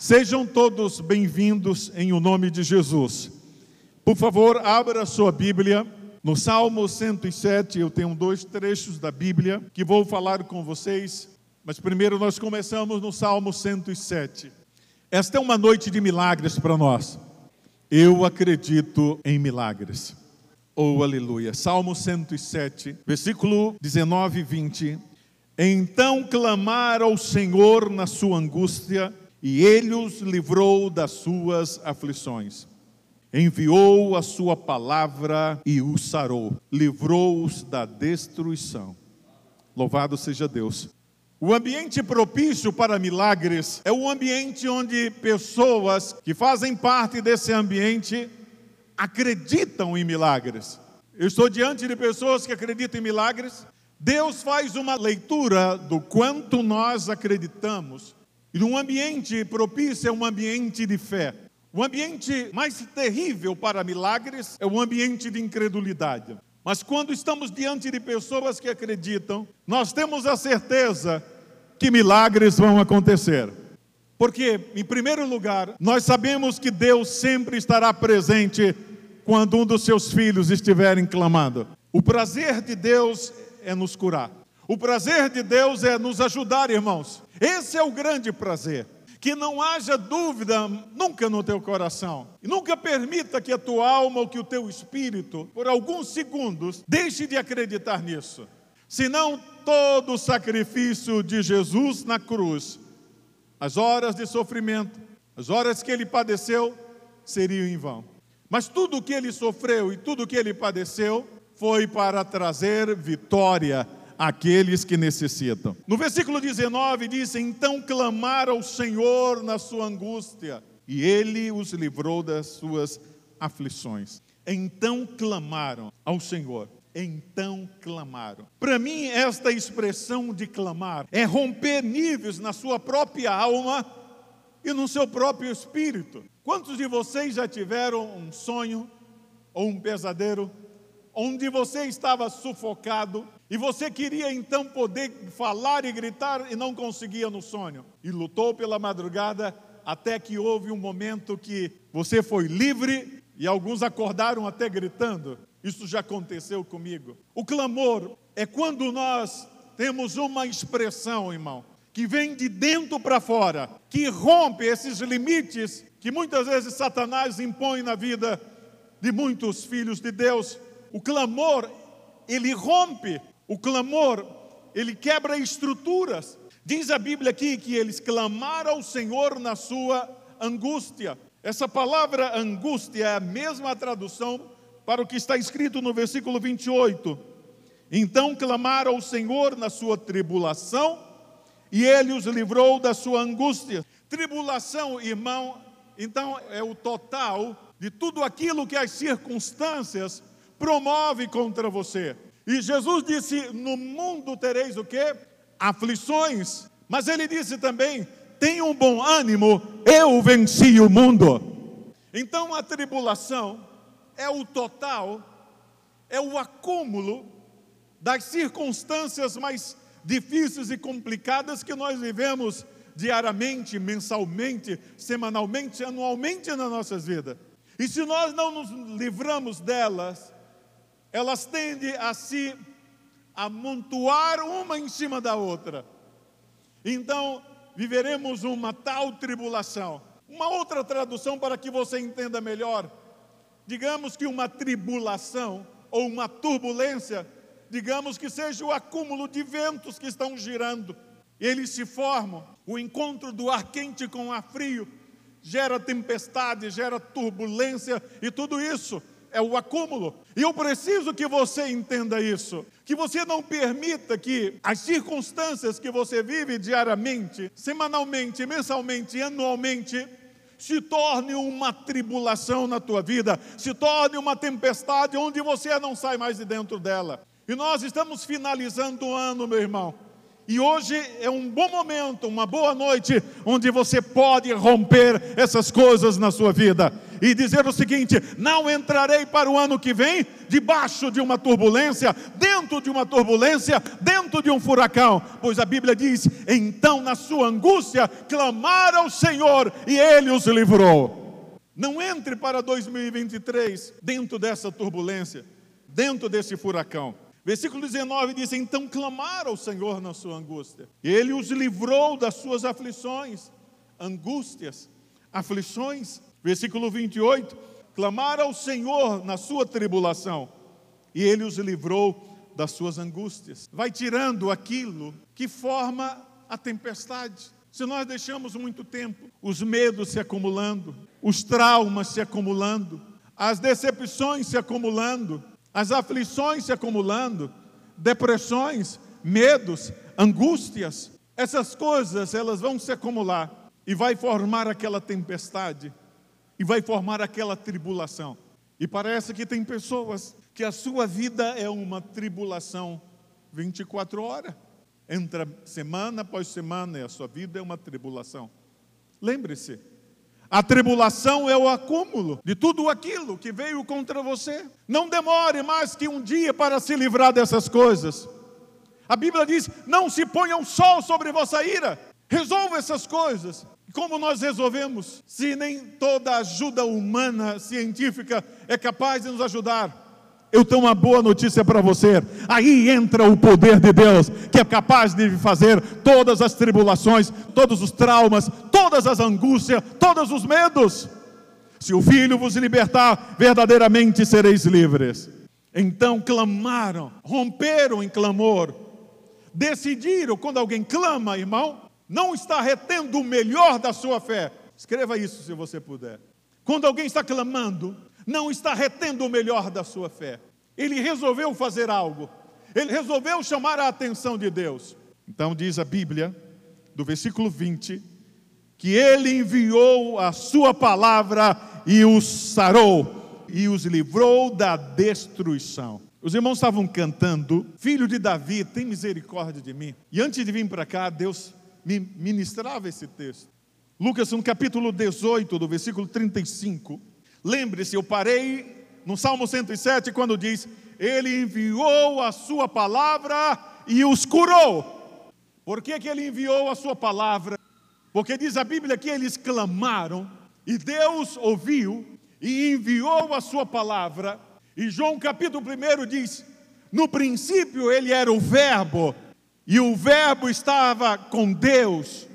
Sejam todos bem-vindos em o nome de Jesus. Por favor, abra sua Bíblia no Salmo 107. Eu tenho dois trechos da Bíblia que vou falar com vocês, mas primeiro nós começamos no Salmo 107. Esta é uma noite de milagres para nós. Eu acredito em milagres. Oh, aleluia. Salmo 107, versículo 19 e 20. Então clamaram ao Senhor na sua angústia, e ele os livrou das suas aflições. Enviou a sua palavra e os sarou, livrou-os da destruição. Louvado seja Deus. O ambiente propício para milagres é o ambiente onde pessoas que fazem parte desse ambiente acreditam em milagres. Eu estou diante de pessoas que acreditam em milagres, Deus faz uma leitura do quanto nós acreditamos. E um ambiente propício é um ambiente de fé. O ambiente mais terrível para milagres é o ambiente de incredulidade. Mas quando estamos diante de pessoas que acreditam, nós temos a certeza que milagres vão acontecer. Porque, em primeiro lugar, nós sabemos que Deus sempre estará presente quando um dos seus filhos estiverem clamando. O prazer de Deus é nos curar. O prazer de Deus é nos ajudar, irmãos. Esse é o grande prazer. Que não haja dúvida nunca no teu coração. E nunca permita que a tua alma ou que o teu espírito, por alguns segundos, deixe de acreditar nisso. Senão, todo o sacrifício de Jesus na cruz, as horas de sofrimento, as horas que ele padeceu, seriam em vão. Mas tudo o que ele sofreu e tudo o que ele padeceu foi para trazer vitória àqueles que necessitam. No versículo 19 diz: Então clamaram ao Senhor na sua angústia, e ele os livrou das suas aflições. Então clamaram ao Senhor. Então clamaram. Para mim, esta expressão de clamar é romper níveis na sua própria alma e no seu próprio espírito. Quantos de vocês já tiveram um sonho ou um pesadelo onde você estava sufocado e você queria então poder falar e gritar e não conseguia no sonho. E lutou pela madrugada até que houve um momento que você foi livre e alguns acordaram até gritando. Isso já aconteceu comigo. O clamor é quando nós temos uma expressão, irmão, que vem de dentro para fora, que rompe esses limites que muitas vezes Satanás impõe na vida de muitos filhos de Deus o clamor, ele rompe, o clamor, ele quebra estruturas. Diz a Bíblia aqui que eles clamaram ao Senhor na sua angústia. Essa palavra angústia é a mesma tradução para o que está escrito no versículo 28. Então clamaram ao Senhor na sua tribulação, e ele os livrou da sua angústia. Tribulação, irmão, então é o total de tudo aquilo que as circunstâncias promove contra você. E Jesus disse: No mundo tereis o que? Aflições. Mas ele disse também: Tenha um bom ânimo, eu venci o mundo. Então a tribulação é o total, é o acúmulo das circunstâncias mais difíceis e complicadas que nós vivemos diariamente, mensalmente, semanalmente, anualmente nas nossas vidas. E se nós não nos livramos delas, elas tendem a se amontoar uma em cima da outra. Então, viveremos uma tal tribulação. Uma outra tradução para que você entenda melhor. Digamos que uma tribulação ou uma turbulência, digamos que seja o acúmulo de ventos que estão girando. Eles se formam, o encontro do ar quente com o ar frio gera tempestade, gera turbulência e tudo isso é o acúmulo. E eu preciso que você entenda isso. Que você não permita que as circunstâncias que você vive diariamente, semanalmente, mensalmente, anualmente, se torne uma tribulação na tua vida, se torne uma tempestade onde você não sai mais de dentro dela. E nós estamos finalizando o ano, meu irmão. E hoje é um bom momento, uma boa noite, onde você pode romper essas coisas na sua vida e dizer o seguinte: não entrarei para o ano que vem debaixo de uma turbulência, dentro de uma turbulência, dentro de um furacão, pois a Bíblia diz: então na sua angústia clamaram ao Senhor e ele os livrou. Não entre para 2023 dentro dessa turbulência, dentro desse furacão. Versículo 19 diz: Então clamaram ao Senhor na sua angústia, e ele os livrou das suas aflições, angústias, aflições. Versículo 28: Clamaram ao Senhor na sua tribulação, e ele os livrou das suas angústias. Vai tirando aquilo que forma a tempestade. Se nós deixamos muito tempo, os medos se acumulando, os traumas se acumulando, as decepções se acumulando, as aflições se acumulando, depressões, medos, angústias, essas coisas elas vão se acumular e vai formar aquela tempestade e vai formar aquela tribulação. E parece que tem pessoas que a sua vida é uma tribulação 24 horas. Entra semana após semana e a sua vida é uma tribulação. Lembre-se, a tribulação é o acúmulo de tudo aquilo que veio contra você. Não demore mais que um dia para se livrar dessas coisas. A Bíblia diz: não se ponha um sol sobre vossa ira. Resolva essas coisas. Como nós resolvemos, se nem toda ajuda humana, científica, é capaz de nos ajudar? Eu tenho uma boa notícia para você. Aí entra o poder de Deus, que é capaz de fazer todas as tribulações, todos os traumas, todas as angústias, todos os medos. Se o Filho vos libertar, verdadeiramente sereis livres. Então clamaram, romperam em clamor, decidiram, quando alguém clama, irmão, não está retendo o melhor da sua fé. Escreva isso se você puder. Quando alguém está clamando, não está retendo o melhor da sua fé. Ele resolveu fazer algo. Ele resolveu chamar a atenção de Deus. Então diz a Bíblia, do versículo 20, que ele enviou a sua palavra e os sarou e os livrou da destruição. Os irmãos estavam cantando, filho de Davi, tem misericórdia de mim. E antes de vir para cá, Deus me ministrava esse texto. Lucas, no capítulo 18, do versículo 35, Lembre-se, eu parei no Salmo 107 quando diz: Ele enviou a sua palavra e os curou. Por que, que ele enviou a sua palavra? Porque diz a Bíblia que eles clamaram e Deus ouviu e enviou a sua palavra. E João capítulo 1 diz: No princípio ele era o Verbo, e o Verbo estava com Deus,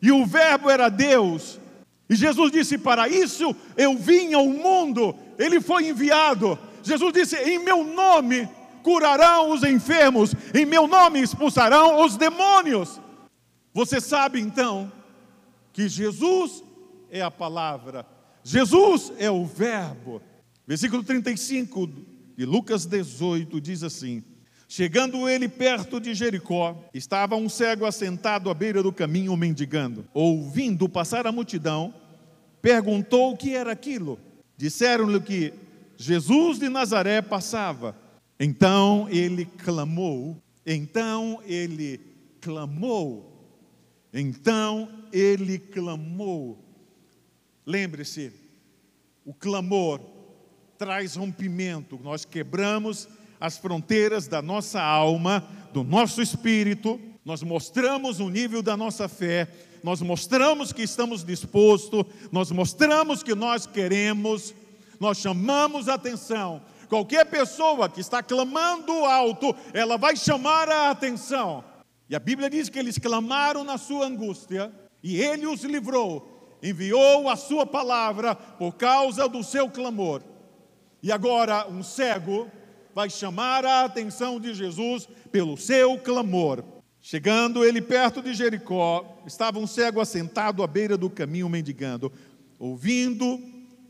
e o Verbo era Deus, e Jesus disse: Para isso eu vim ao mundo, ele foi enviado. Jesus disse: Em meu nome curarão os enfermos, em meu nome expulsarão os demônios. Você sabe então que Jesus é a palavra, Jesus é o Verbo. Versículo 35 de Lucas 18 diz assim: Chegando ele perto de Jericó, estava um cego assentado à beira do caminho mendigando. Ouvindo passar a multidão, perguntou o que era aquilo. Disseram-lhe que Jesus de Nazaré passava. Então ele clamou, então ele clamou, então ele clamou. Lembre-se, o clamor traz rompimento, nós quebramos as fronteiras da nossa alma, do nosso espírito, nós mostramos o nível da nossa fé nós mostramos que estamos dispostos, nós mostramos que nós queremos, nós chamamos a atenção. Qualquer pessoa que está clamando alto, ela vai chamar a atenção. E a Bíblia diz que eles clamaram na sua angústia, e ele os livrou, enviou a sua palavra por causa do seu clamor. E agora um cego vai chamar a atenção de Jesus pelo seu clamor. Chegando ele perto de Jericó, estava um cego assentado à beira do caminho mendigando. Ouvindo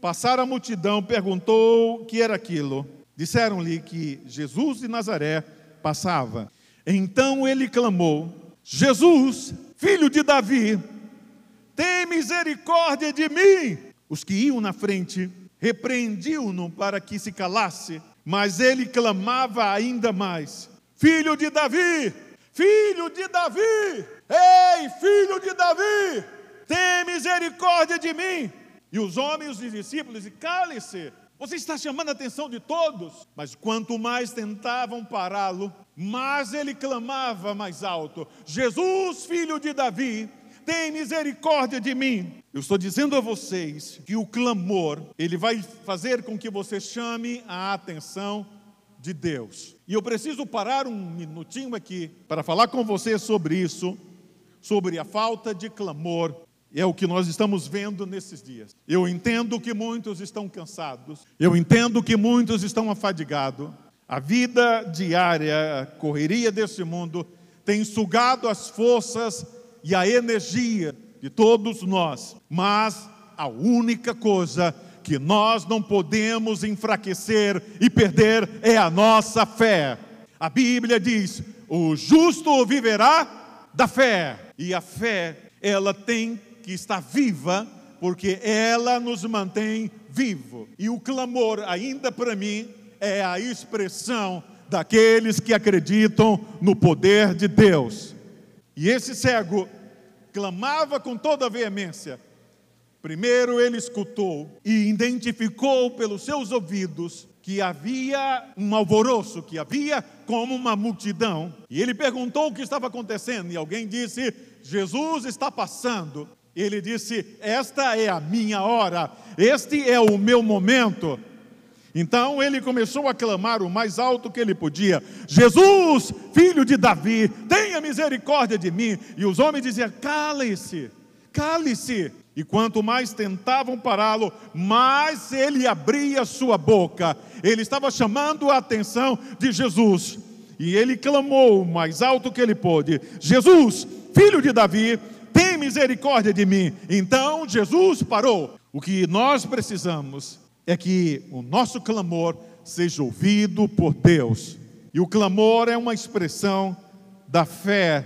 passar a multidão, perguntou o que era aquilo. Disseram-lhe que Jesus de Nazaré passava. Então ele clamou: Jesus, filho de Davi, tem misericórdia de mim. Os que iam na frente repreendiam-no para que se calasse, mas ele clamava ainda mais: Filho de Davi, filho de Davi, ei, filho de Davi, tem misericórdia de mim. E os homens, os discípulos, cale-se, você está chamando a atenção de todos. Mas quanto mais tentavam pará-lo, mais ele clamava mais alto: Jesus, filho de Davi, tem misericórdia de mim. Eu estou dizendo a vocês que o clamor, ele vai fazer com que você chame a atenção de Deus. E eu preciso parar um minutinho aqui para falar com você sobre isso, sobre a falta de clamor. É o que nós estamos vendo nesses dias. Eu entendo que muitos estão cansados, eu entendo que muitos estão afadigados. A vida diária, a correria desse mundo, tem sugado as forças e a energia de todos nós, mas a única coisa que nós não podemos enfraquecer e perder é a nossa fé. A Bíblia diz: o justo viverá da fé, e a fé, ela tem que estar viva, porque ela nos mantém vivo. E o clamor, ainda para mim, é a expressão daqueles que acreditam no poder de Deus. E esse cego clamava com toda veemência. Primeiro ele escutou e identificou pelos seus ouvidos que havia um alvoroço, que havia como uma multidão. E ele perguntou o que estava acontecendo, e alguém disse: Jesus está passando. Ele disse: Esta é a minha hora, este é o meu momento. Então ele começou a clamar o mais alto que ele podia: Jesus, filho de Davi, tenha misericórdia de mim. E os homens diziam: cale-se, cale-se. E quanto mais tentavam pará-lo, mais ele abria sua boca. Ele estava chamando a atenção de Jesus. E ele clamou o mais alto que ele pôde: Jesus, filho de Davi, tem misericórdia de mim. Então Jesus parou. O que nós precisamos é que o nosso clamor seja ouvido por Deus. E o clamor é uma expressão da fé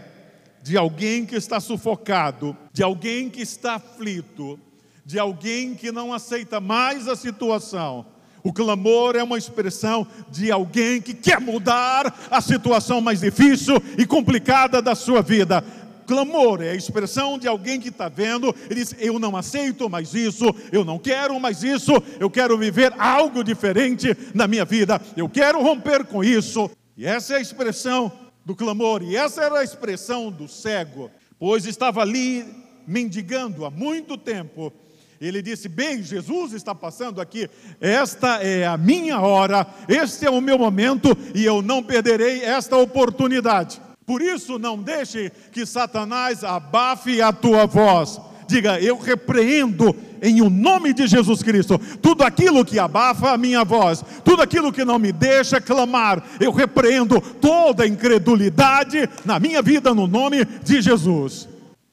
de alguém que está sufocado, de alguém que está aflito, de alguém que não aceita mais a situação. O clamor é uma expressão de alguém que quer mudar a situação mais difícil e complicada da sua vida clamor, é a expressão de alguém que está vendo e diz: Eu não aceito mais isso, eu não quero mais isso, eu quero viver algo diferente na minha vida, eu quero romper com isso. E essa é a expressão do clamor, e essa era a expressão do cego, pois estava ali mendigando há muito tempo. Ele disse: Bem, Jesus está passando aqui, esta é a minha hora, este é o meu momento e eu não perderei esta oportunidade. Por isso, não deixe que Satanás abafe a tua voz. Diga, eu repreendo em o nome de Jesus Cristo tudo aquilo que abafa a minha voz, tudo aquilo que não me deixa clamar. Eu repreendo toda incredulidade na minha vida no nome de Jesus.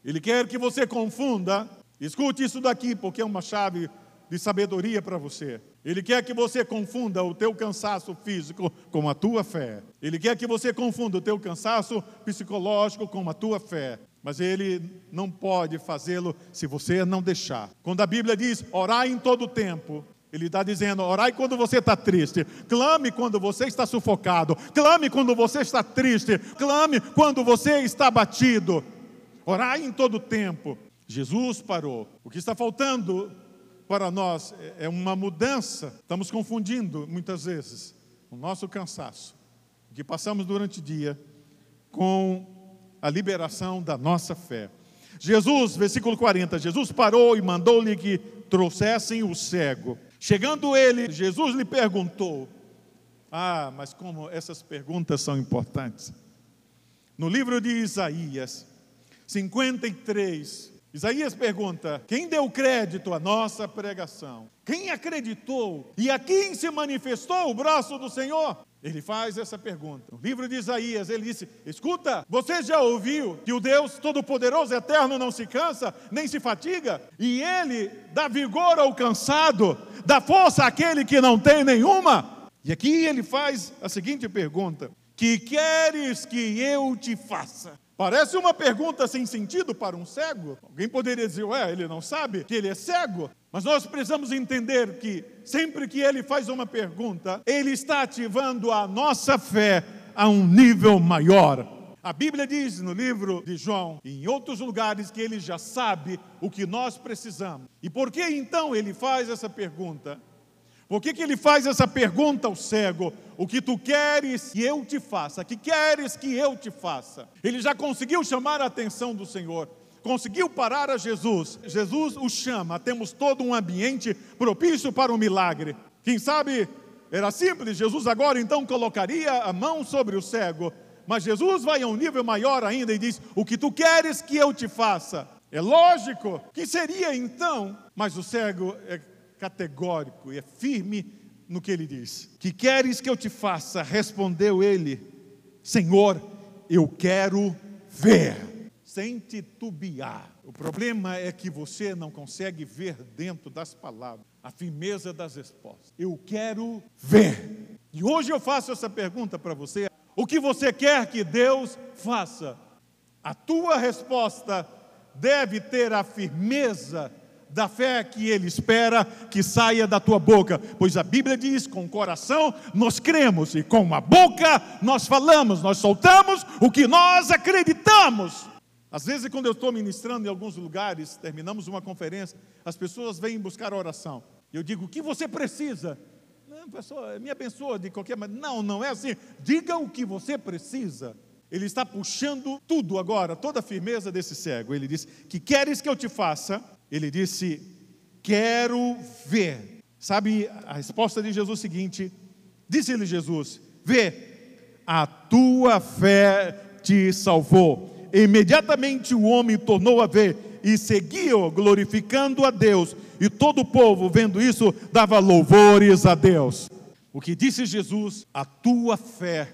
Ele quer que você confunda. Escute isso daqui, porque é uma chave de sabedoria para você. Ele quer que você confunda o teu cansaço físico com a tua fé. Ele quer que você confunda o teu cansaço psicológico com a tua fé. Mas ele não pode fazê-lo se você não deixar. Quando a Bíblia diz orar em todo tempo, ele está dizendo: orai quando você está triste, clame quando você está sufocado, clame quando você está triste, clame quando você está batido. Orai em todo tempo. Jesus parou. O que está faltando para nós é uma mudança. Estamos confundindo muitas vezes o nosso cansaço, que passamos durante o dia, com a liberação da nossa fé. Jesus, versículo 40, Jesus parou e mandou-lhe que trouxessem o cego. Chegando ele, Jesus lhe perguntou: Ah, mas como essas perguntas são importantes. No livro de Isaías 53, Isaías pergunta: quem deu crédito à nossa pregação? Quem acreditou? E a quem se manifestou o braço do Senhor? Ele faz essa pergunta. No livro de Isaías, ele disse: Escuta, você já ouviu que o Deus Todo-Poderoso Eterno não se cansa, nem se fatiga? E ele dá vigor ao cansado, dá força àquele que não tem nenhuma? E aqui ele faz a seguinte pergunta: Que queres que eu te faça? Parece uma pergunta sem sentido para um cego. Alguém poderia dizer, ué, ele não sabe que ele é cego? Mas nós precisamos entender que sempre que ele faz uma pergunta, ele está ativando a nossa fé a um nível maior. A Bíblia diz no livro de João, em outros lugares, que ele já sabe o que nós precisamos. E por que então ele faz essa pergunta? Por que, que ele faz essa pergunta ao cego? O que tu queres que eu te faça? Que queres que eu te faça? Ele já conseguiu chamar a atenção do Senhor, conseguiu parar a Jesus. Jesus o chama, temos todo um ambiente propício para o milagre. Quem sabe era simples, Jesus agora então colocaria a mão sobre o cego mas Jesus vai a um nível maior ainda e diz: O que tu queres que eu te faça? É lógico que seria então, mas o cego é categórico e é firme no que ele diz. Que queres que eu te faça? Respondeu ele: Senhor, eu quero ver, sem titubear. O problema é que você não consegue ver dentro das palavras a firmeza das respostas. Eu quero ver. E hoje eu faço essa pergunta para você o que você quer que Deus faça. A tua resposta deve ter a firmeza da fé que Ele espera que saia da tua boca, pois a Bíblia diz: com o coração nós cremos e com a boca nós falamos, nós soltamos o que nós acreditamos. Às vezes, quando eu estou ministrando em alguns lugares, terminamos uma conferência, as pessoas vêm buscar oração. Eu digo: o que você precisa? pastor, me abençoa de qualquer maneira. Não, não é assim. Diga o que você precisa. Ele está puxando tudo agora, toda a firmeza desse cego. Ele disse: Que queres que eu te faça? Ele disse: Quero ver. Sabe a resposta de Jesus seguinte? Disse-lhe Jesus: Vê, a tua fé te salvou. Imediatamente o homem tornou a ver e seguiu, glorificando a Deus. E todo o povo, vendo isso, dava louvores a Deus. O que disse Jesus? A tua fé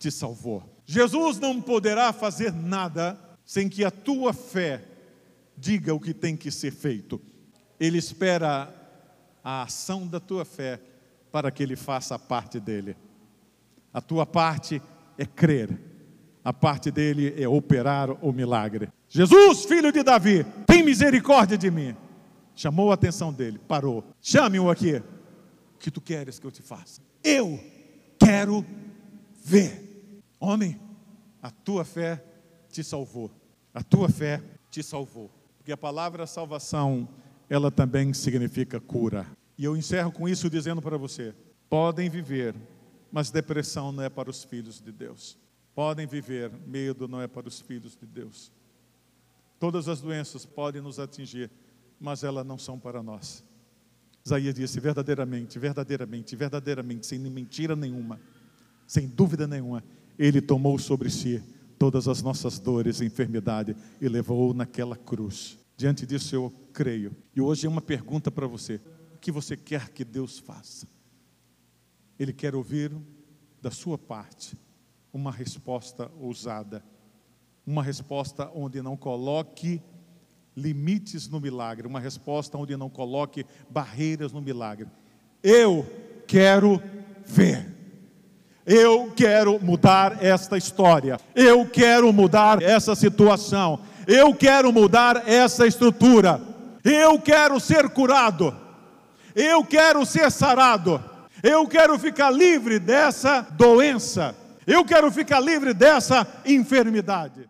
te salvou. Jesus não poderá fazer nada sem que a tua fé diga o que tem que ser feito. Ele espera a ação da tua fé para que ele faça a parte dele. A tua parte é crer, a parte dele é operar o milagre. Jesus, filho de Davi, tem misericórdia de mim. Chamou a atenção dele, parou. Chame-o aqui. O que tu queres que eu te faça? Eu quero ver. Homem, a tua fé te salvou. A tua fé te salvou. Porque a palavra salvação, ela também significa cura. E eu encerro com isso dizendo para você: podem viver, mas depressão não é para os filhos de Deus. Podem viver, medo não é para os filhos de Deus. Todas as doenças podem nos atingir, mas elas não são para nós. Isaías disse: verdadeiramente, verdadeiramente, verdadeiramente, sem mentira nenhuma, sem dúvida nenhuma, Ele tomou sobre si todas as nossas dores e enfermidade e levou naquela cruz. Diante disso eu creio. E hoje é uma pergunta para você: o que você quer que Deus faça? Ele quer ouvir da sua parte uma resposta ousada uma resposta onde não coloque limites no milagre, uma resposta onde não coloque barreiras no milagre. Eu quero ver. Eu quero mudar esta história. Eu quero mudar essa situação. Eu quero mudar essa estrutura. Eu quero ser curado. Eu quero ser sarado. Eu quero ficar livre dessa doença. Eu quero ficar livre dessa enfermidade.